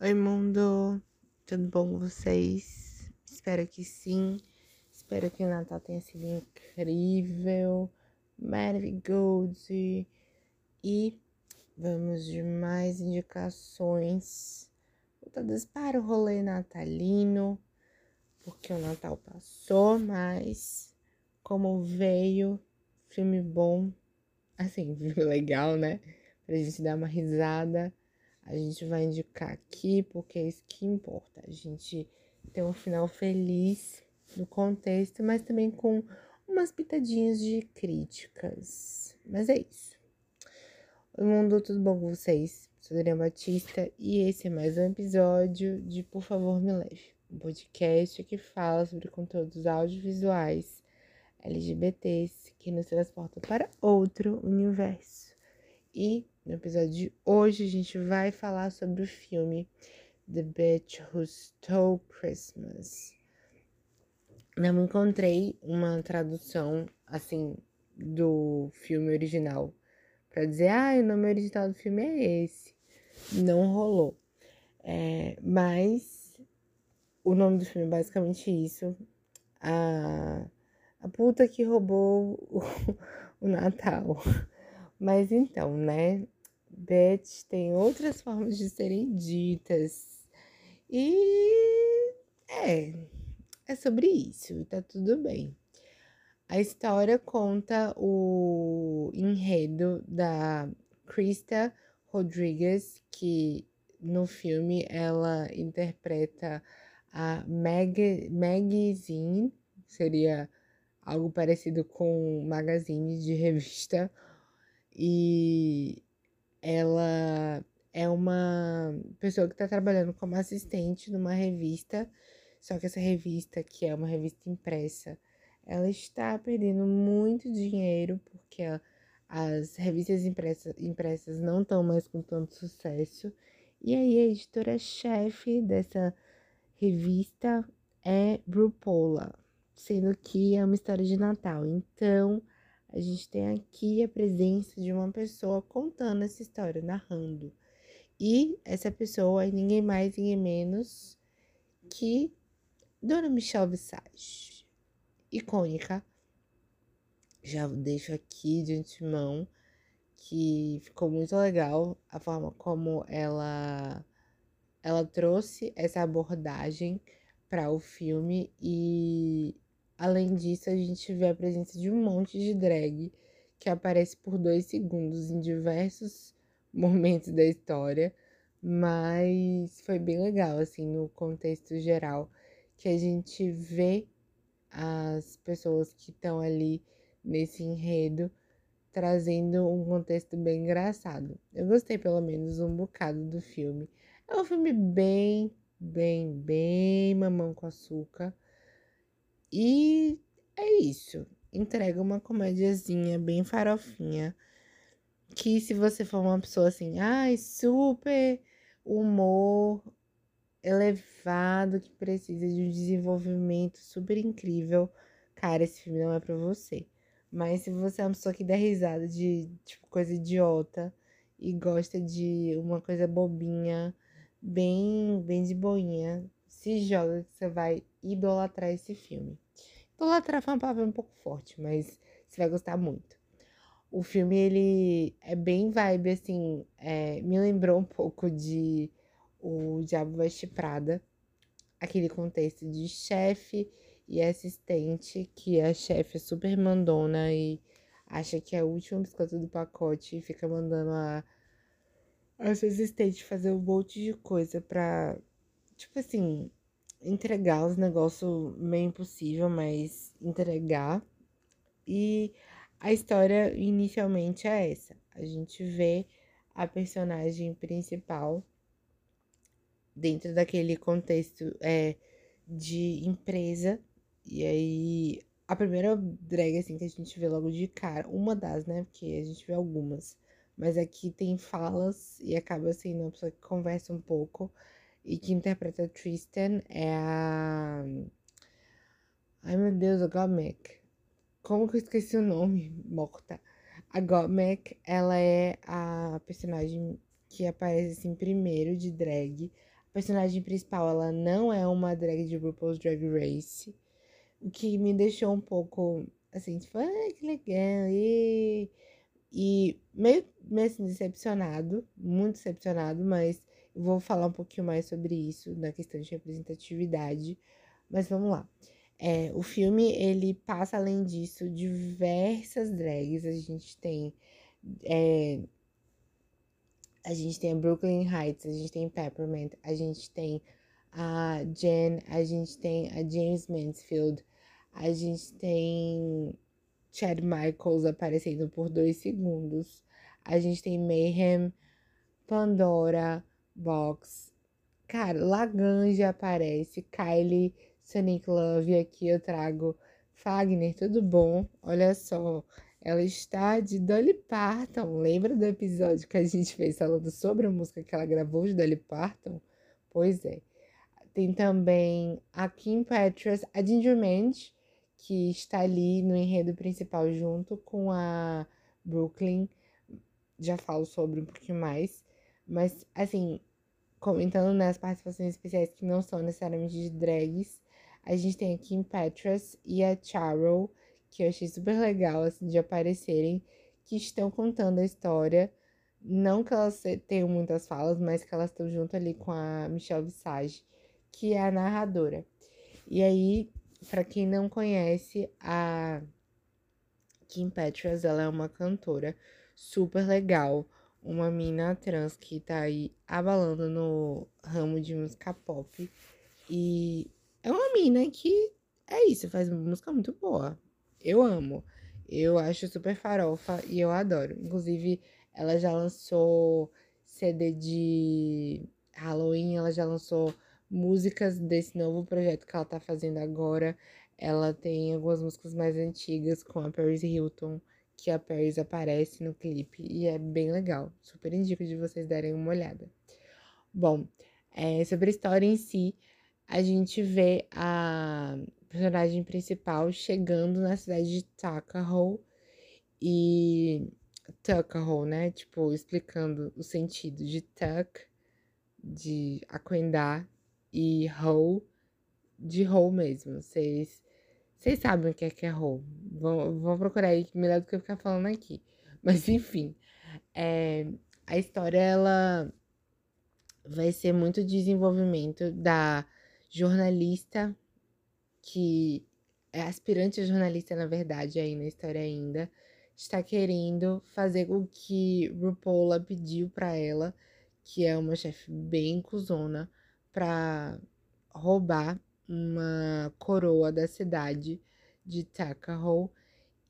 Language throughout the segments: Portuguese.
Oi, mundo! Tudo bom com vocês? Espero que sim. Espero que o Natal tenha sido incrível, maravilhoso. E vamos de mais indicações voltadas para o rolê natalino, porque o Natal passou, mas como veio, filme bom, assim, filme legal, né? Pra gente dar uma risada a gente vai indicar aqui porque é isso que importa. A gente tem um final feliz no contexto, mas também com umas pitadinhas de críticas. Mas é isso. Oi, mundo, tudo bom com vocês? Sou Adriana Batista e esse é mais um episódio de Por Favor Me Leve, um podcast que fala sobre conteúdos audiovisuais LGBTs que nos transportam para outro universo. E no episódio de hoje a gente vai falar sobre o filme The Bitch Who Stole Christmas. Não encontrei uma tradução assim do filme original para dizer, ah, o nome original do filme é esse. Não rolou. É, mas o nome do filme é basicamente isso. A, a puta que roubou o, o Natal. Mas então, né? Beth tem outras formas de serem ditas. E é, é sobre isso, tá tudo bem. A história conta o enredo da Krista Rodrigues, que no filme ela interpreta a Mag Magazine, seria algo parecido com magazine de revista, e ela é uma pessoa que está trabalhando como assistente numa revista, só que essa revista, que é uma revista impressa, ela está perdendo muito dinheiro porque as revistas impressa, impressas não estão mais com tanto sucesso. E aí a editora-chefe dessa revista é Brupola, sendo que é uma história de Natal. Então, a gente tem aqui a presença de uma pessoa contando essa história, narrando. E essa pessoa é ninguém mais, ninguém menos que Dona Michelle Visage, icônica. Já deixo aqui de antemão que ficou muito legal a forma como ela ela trouxe essa abordagem para o filme e Além disso, a gente vê a presença de um monte de drag que aparece por dois segundos em diversos momentos da história, mas foi bem legal, assim, no contexto geral, que a gente vê as pessoas que estão ali nesse enredo trazendo um contexto bem engraçado. Eu gostei pelo menos um bocado do filme. É um filme bem, bem, bem mamão com açúcar. E é isso. Entrega uma comédiazinha bem farofinha. Que se você for uma pessoa assim, ai, super humor elevado, que precisa de um desenvolvimento super incrível, cara, esse filme não é pra você. Mas se você é uma pessoa que dá risada de tipo coisa idiota e gosta de uma coisa bobinha, bem, bem de boinha, se joga que você vai idolatrar esse filme. Idolatrar foi uma palavra um pouco forte, mas você vai gostar muito. O filme, ele é bem vibe, assim, é, me lembrou um pouco de O Diabo Veste Prada, aquele contexto de chefe e assistente, que a chefe é super mandona e acha que é o último biscoito do pacote e fica mandando a, a sua assistente fazer um monte de coisa pra, tipo assim, entregar os negócios meio impossível, mas entregar. E a história inicialmente é essa. A gente vê a personagem principal dentro daquele contexto é, de empresa. E aí, a primeira drag assim que a gente vê logo de cara, uma das, né? Porque a gente vê algumas. Mas aqui tem falas e acaba sendo uma pessoa que conversa um pouco e que interpreta Tristan é a. Ai meu Deus, a Gomek. Como que eu esqueci o nome? Morta. A Gomek, ela é a personagem que aparece assim primeiro de drag, a personagem principal, ela não é uma drag de RuPaul's Drag Race, o que me deixou um pouco, assim, tipo, ah, que legal, e... E meio, meio assim, decepcionado, muito decepcionado, mas vou falar um pouquinho mais sobre isso, na questão de representatividade. Mas vamos lá. É, o filme, ele passa, além disso, diversas drags. A gente tem... É, a gente tem a Brooklyn Heights, a gente tem Peppermint, a gente tem a Jen, a gente tem a James Mansfield, a gente tem Chad Michaels aparecendo por dois segundos. A gente tem Mayhem, Pandora, Box. Cara, Laganja aparece, Kylie, Sonic Love. Aqui eu trago Fagner, tudo bom? Olha só, ela está de Dolly Parton. Lembra do episódio que a gente fez falando sobre a música que ela gravou de Dolly Parton? Pois é. Tem também a Kim Petras, a Ginger Minch, que está ali no enredo principal junto com a Brooklyn. Já falo sobre um pouquinho mais. Mas, assim, comentando nas participações especiais que não são necessariamente de drags, a gente tem a Kim Petras e a Charol, que eu achei super legal, assim, de aparecerem, que estão contando a história. Não que elas tenham muitas falas, mas que elas estão junto ali com a Michelle Visage, que é a narradora. E aí, para quem não conhece, a Kim Petras, ela é uma cantora super legal, uma mina trans que tá aí abalando no ramo de música pop. E é uma mina que é isso, faz música muito boa. Eu amo. Eu acho super farofa e eu adoro. Inclusive, ela já lançou CD de Halloween, ela já lançou músicas desse novo projeto que ela tá fazendo agora. Ela tem algumas músicas mais antigas com a Paris Hilton, que a Paris aparece no clipe e é bem legal. Super indico de vocês darem uma olhada. Bom, é, sobre a história em si, a gente vê a personagem principal chegando na cidade de Tuckahoe e Tuckahoe, né? Tipo, explicando o sentido de tuck, de aquendar e hoe de hoe mesmo. Vocês vocês sabem o que é que é hoe. Vão, vão procurar aí melhor do que eu ficar falando aqui. Mas enfim, é, a história ela vai ser muito desenvolvimento da jornalista que é aspirante a jornalista, na verdade, aí na história ainda, está querendo fazer o que RuPaul pediu para ela, que é uma chefe bem cuzona, para roubar uma coroa da cidade de Tuckahoe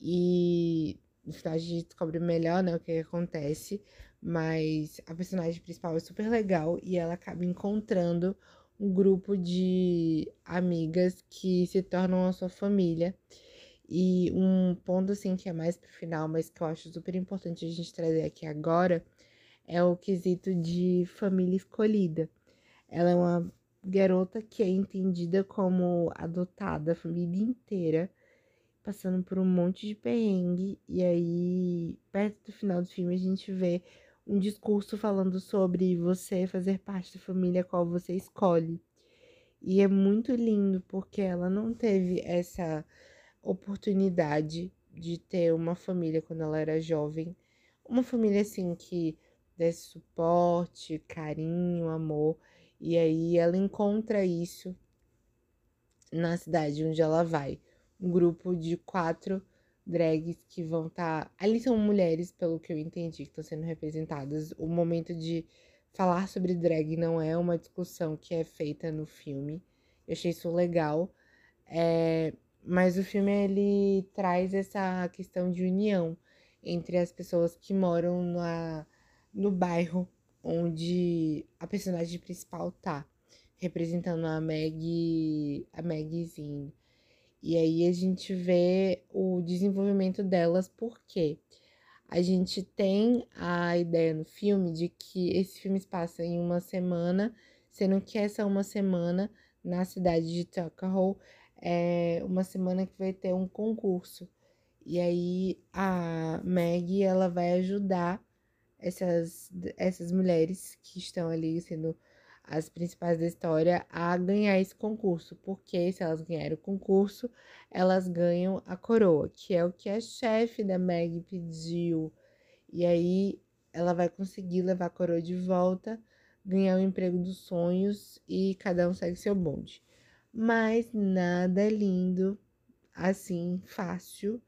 e no final a gente descobre melhor né, o que, que acontece, mas a personagem principal é super legal e ela acaba encontrando um grupo de amigas que se tornam a sua família. E um ponto assim que é mais pro final, mas que eu acho super importante a gente trazer aqui agora, é o quesito de família escolhida. Ela é uma garota que é entendida como adotada, a família inteira, passando por um monte de perrengue. E aí, perto do final do filme, a gente vê um discurso falando sobre você fazer parte da família qual você escolhe. E é muito lindo porque ela não teve essa oportunidade de ter uma família quando ela era jovem. Uma família assim que desse suporte, carinho, amor. E aí ela encontra isso na cidade onde ela vai. Um grupo de quatro drags que vão estar. Tá... Ali são mulheres, pelo que eu entendi, que estão sendo representadas. O momento de falar sobre drag não é uma discussão que é feita no filme. Eu achei isso legal. É... Mas o filme ele traz essa questão de união entre as pessoas que moram na, no bairro onde a personagem principal tá, representando a Meg, a Megzinho. E aí a gente vê o desenvolvimento delas, porque a gente tem a ideia no filme de que esse filme se passa em uma semana, sendo que essa uma semana na cidade de Tuckahoe é uma semana que vai ter um concurso. E aí a Meg ela vai ajudar essas, essas mulheres que estão ali sendo as principais da história a ganhar esse concurso, porque se elas ganharem o concurso, elas ganham a coroa, que é o que a chefe da Meg pediu. E aí ela vai conseguir levar a coroa de volta, ganhar o emprego dos sonhos e cada um segue seu bonde. Mas nada lindo assim, fácil.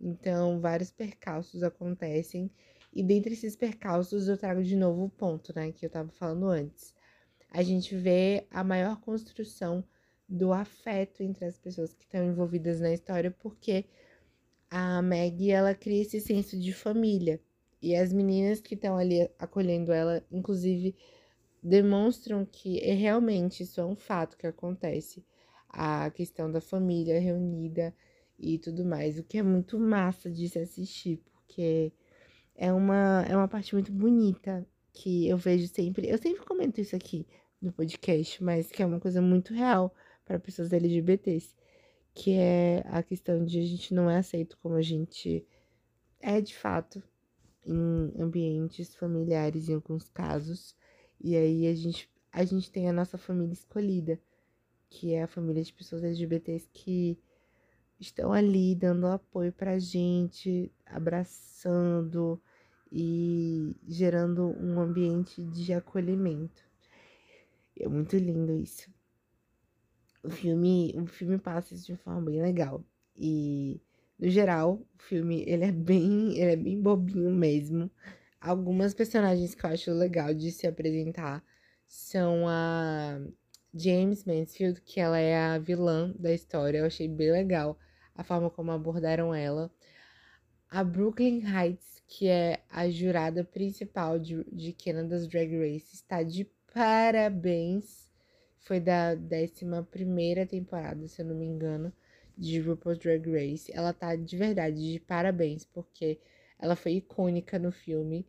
Então, vários percalços acontecem. E dentre esses percalços, eu trago de novo o ponto, né, que eu tava falando antes a gente vê a maior construção do afeto entre as pessoas que estão envolvidas na história, porque a Maggie ela cria esse senso de família. E as meninas que estão ali acolhendo ela, inclusive, demonstram que é realmente isso é um fato que acontece. A questão da família reunida e tudo mais, o que é muito massa de se assistir, porque é uma, é uma parte muito bonita que eu vejo sempre. Eu sempre comento isso aqui, no podcast, mas que é uma coisa muito real para pessoas LGBTs, que é a questão de a gente não é aceito como a gente é de fato em ambientes familiares em alguns casos. E aí a gente a gente tem a nossa família escolhida, que é a família de pessoas LGBTs que estão ali dando apoio pra gente, abraçando e gerando um ambiente de acolhimento. É muito lindo isso. O filme, o filme passa isso de uma forma bem legal. E, no geral, o filme, ele é bem, ele é bem bobinho mesmo. Algumas personagens que eu acho legal de se apresentar são a James Mansfield, que ela é a vilã da história. Eu achei bem legal a forma como abordaram ela. A Brooklyn Heights, que é a jurada principal de, de Canada's Drag Race, está de parabéns. Foi da 11 temporada, se eu não me engano, de RuPaul's Drag Race. Ela tá de verdade de parabéns, porque ela foi icônica no filme.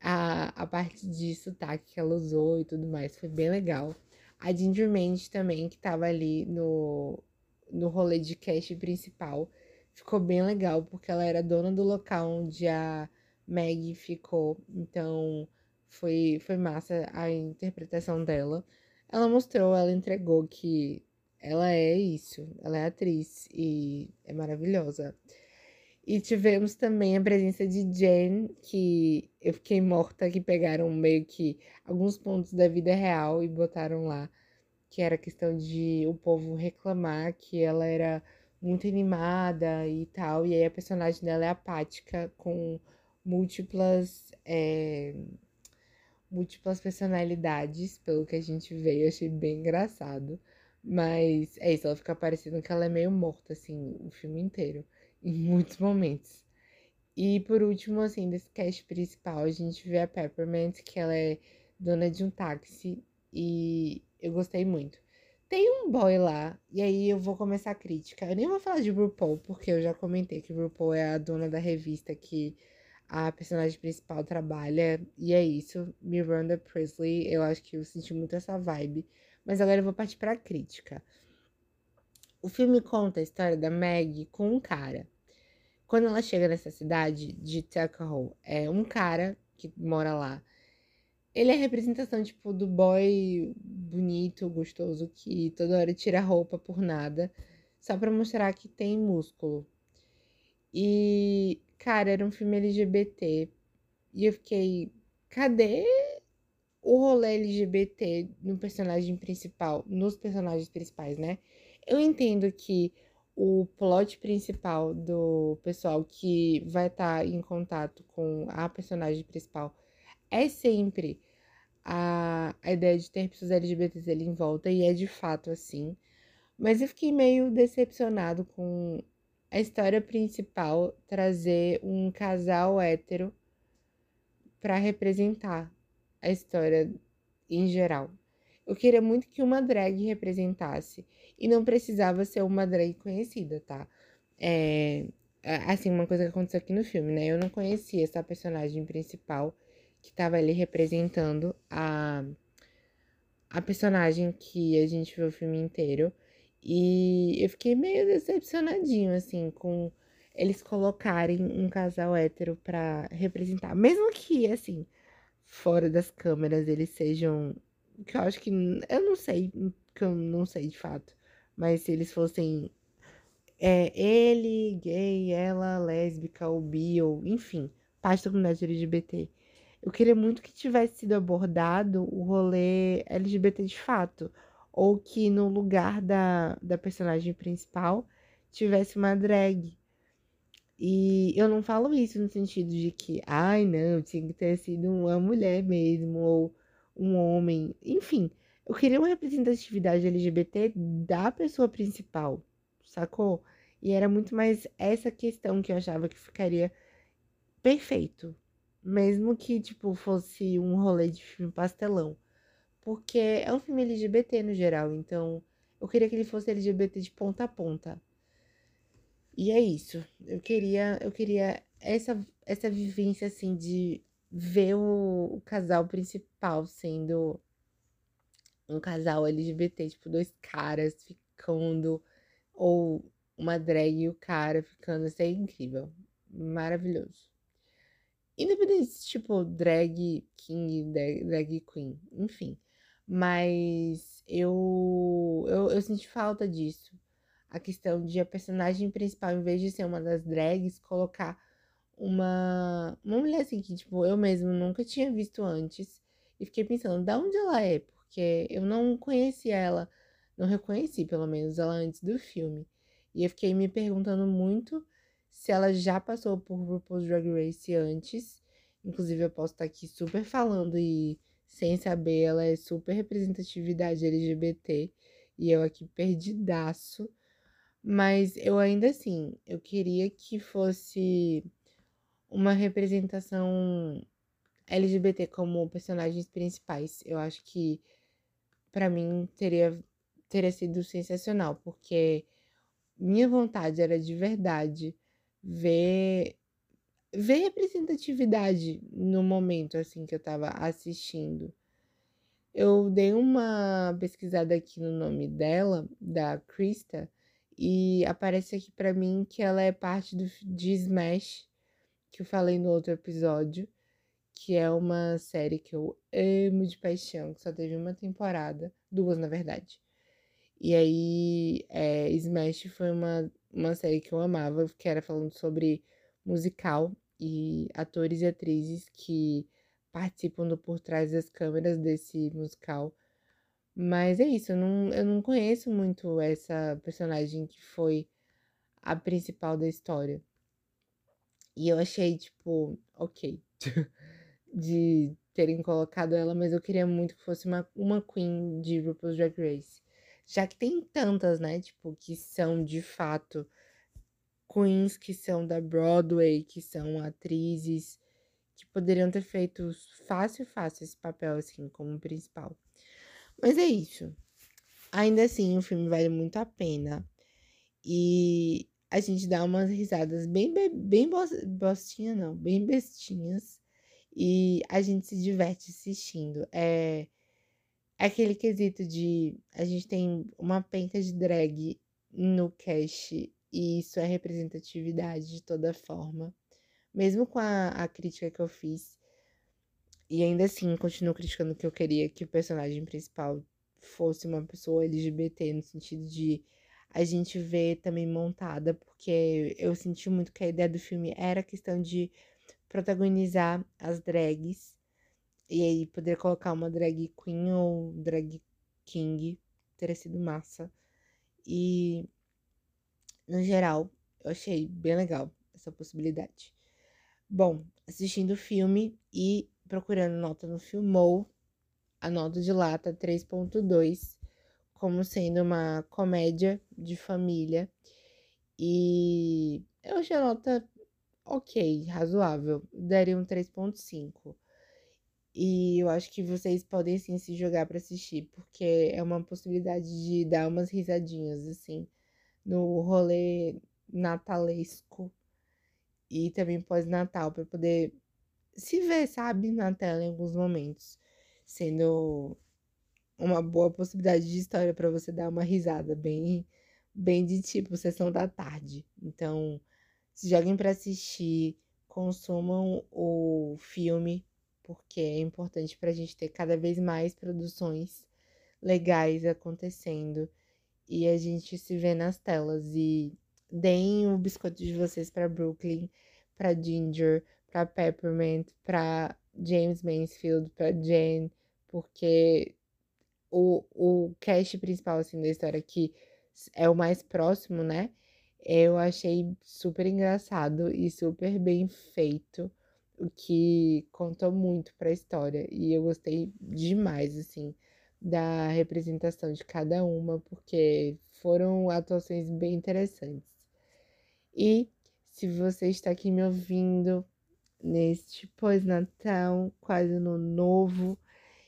A, a parte de sotaque que ela usou e tudo mais foi bem legal. A Ginger Mandy também, que tava ali no, no rolê de cast principal, ficou bem legal, porque ela era dona do local onde a Maggie ficou. Então, foi, foi massa a interpretação dela. Ela mostrou, ela entregou que ela é isso, ela é atriz e é maravilhosa. E tivemos também a presença de Jen, que eu fiquei morta, que pegaram meio que alguns pontos da vida real e botaram lá, que era questão de o povo reclamar que ela era muito animada e tal, e aí a personagem dela é apática, com múltiplas. É múltiplas personalidades, pelo que a gente vê, eu achei bem engraçado. Mas é isso, ela fica parecendo que ela é meio morta, assim, o filme inteiro, em muitos momentos. E por último, assim, desse cast principal, a gente vê a Peppermint, que ela é dona de um táxi, e eu gostei muito. Tem um boy lá, e aí eu vou começar a crítica. Eu nem vou falar de RuPaul, porque eu já comentei que RuPaul é a dona da revista que a personagem principal trabalha. E é isso. Miranda Priestley, eu acho que eu senti muito essa vibe. Mas agora eu vou partir pra crítica. O filme conta a história da Meg com um cara. Quando ela chega nessa cidade de Tuckahoe, é um cara que mora lá. Ele é a representação, tipo, do boy bonito, gostoso, que toda hora tira roupa por nada, só pra mostrar que tem músculo. E Cara, era um filme LGBT. E eu fiquei, cadê o rolê LGBT no personagem principal, nos personagens principais, né? Eu entendo que o plot principal do pessoal que vai estar tá em contato com a personagem principal é sempre a, a ideia de ter pessoas LGBTs ali em volta, e é de fato assim. Mas eu fiquei meio decepcionado com a história principal trazer um casal hétero para representar a história em geral. Eu queria muito que uma drag representasse e não precisava ser uma drag conhecida, tá? É, assim, uma coisa que aconteceu aqui no filme, né? Eu não conhecia essa personagem principal que estava ali representando a, a personagem que a gente viu o filme inteiro. E eu fiquei meio decepcionadinho, assim, com eles colocarem um casal hétero pra representar. Mesmo que, assim, fora das câmeras eles sejam que eu acho que. Eu não sei, que eu não sei de fato. Mas se eles fossem. É, ele, gay, ela, lésbica, ou bi, ou enfim, parte da comunidade LGBT. Eu queria muito que tivesse sido abordado o rolê LGBT de fato. Ou que no lugar da, da personagem principal tivesse uma drag. E eu não falo isso no sentido de que, ai, não, tinha que ter sido uma mulher mesmo, ou um homem. Enfim, eu queria uma representatividade LGBT da pessoa principal, sacou? E era muito mais essa questão que eu achava que ficaria perfeito. Mesmo que, tipo, fosse um rolê de filme pastelão. Porque é um filme LGBT no geral, então eu queria que ele fosse LGBT de ponta a ponta. E é isso. Eu queria, eu queria essa, essa vivência, assim, de ver o, o casal principal sendo um casal LGBT, tipo, dois caras ficando, ou uma drag e o cara ficando, isso é incrível. Maravilhoso. Independente, tipo, drag king, drag queen, enfim. Mas eu, eu, eu senti falta disso. A questão de a personagem principal, em vez de ser uma das drags, colocar uma, uma mulher assim que, tipo, eu mesmo nunca tinha visto antes. E fiquei pensando, da onde ela é? Porque eu não conhecia ela, não reconheci, pelo menos, ela antes do filme. E eu fiquei me perguntando muito se ela já passou por RuPaul's Drag Race antes. Inclusive, eu posso estar aqui super falando e sem saber, ela é super representatividade LGBT. E eu aqui perdidaço. Mas eu ainda assim, eu queria que fosse uma representação LGBT como personagens principais. Eu acho que para mim teria teria sido sensacional, porque minha vontade era de verdade ver ver representatividade no momento assim que eu tava assistindo. Eu dei uma pesquisada aqui no nome dela, da Krista, e aparece aqui para mim que ela é parte do, de Smash, que eu falei no outro episódio, que é uma série que eu amo de paixão, que só teve uma temporada, duas na verdade. E aí, é, Smash foi uma, uma série que eu amava, que era falando sobre musical e atores e atrizes que participam do por trás das câmeras desse musical. Mas é isso, eu não, eu não conheço muito essa personagem que foi a principal da história. E eu achei, tipo, ok. de terem colocado ela, mas eu queria muito que fosse uma, uma Queen de RuPaul's Drag Race. Já que tem tantas, né? Tipo, que são de fato queens que são da Broadway, que são atrizes, que poderiam ter feito fácil, fácil esse papel, assim, como principal. Mas é isso. Ainda assim, o filme vale muito a pena. E a gente dá umas risadas bem, bem bostinha, não, bem bestinhas. E a gente se diverte assistindo. É aquele quesito de a gente tem uma penca de drag no cast e isso é representatividade de toda forma. Mesmo com a, a crítica que eu fiz, e ainda assim continuo criticando que eu queria que o personagem principal fosse uma pessoa LGBT, no sentido de a gente vê também montada, porque eu senti muito que a ideia do filme era a questão de protagonizar as drags e aí poder colocar uma drag queen ou drag king teria sido massa. E no geral, eu achei bem legal essa possibilidade. Bom, assistindo o filme e procurando nota no Filmou, a nota de lá tá 3.2 como sendo uma comédia de família. E eu achei a nota ok, razoável. Daria um 3.5. E eu acho que vocês podem sim se jogar para assistir, porque é uma possibilidade de dar umas risadinhas assim no rolê natalesco e também pós-natal para poder se ver, sabe, na tela em alguns momentos, sendo uma boa possibilidade de história para você dar uma risada bem bem de tipo sessão da tarde. Então, se joguem para assistir, consumam o filme porque é importante para a gente ter cada vez mais produções legais acontecendo e a gente se vê nas telas. E deem o biscoito de vocês para Brooklyn, para Ginger, para Peppermint, para James Mansfield, para Jen, porque o, o cast principal assim, da história que é o mais próximo, né? Eu achei super engraçado e super bem feito, o que contou muito para a história e eu gostei demais assim da representação de cada uma, porque foram atuações bem interessantes. E se você está aqui me ouvindo neste pós-natal, quase ano novo,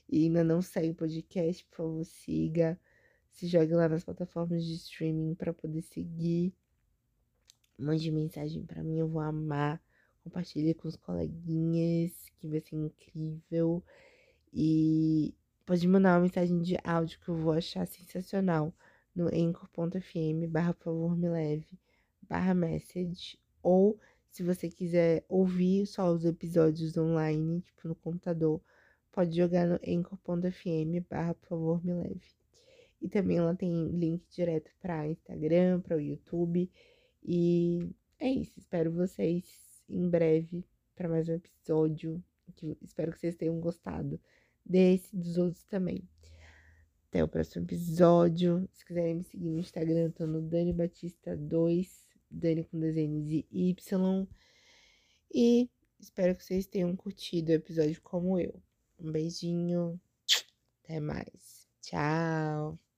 e ainda não saiu o podcast, por favor, siga. Se jogue lá nas plataformas de streaming para poder seguir. Mande mensagem para mim, eu vou amar. Compartilhe com os coleguinhas, que vai ser incrível. E pode mandar uma mensagem de áudio que eu vou achar sensacional no anchor.fm barra por favor me leve barra message ou se você quiser ouvir só os episódios online, tipo no computador, pode jogar no anchor.fm barra por favor me leve. E também ela tem link direto para Instagram, para o YouTube. E é isso. Espero vocês em breve para mais um episódio. Que espero que vocês tenham gostado desse e dos outros também. Até o próximo episódio. Se quiserem me seguir no Instagram, tô no Dani Batista 2, Dani com desenhos de Y. E espero que vocês tenham curtido o episódio como eu. Um beijinho. Até mais. Tchau.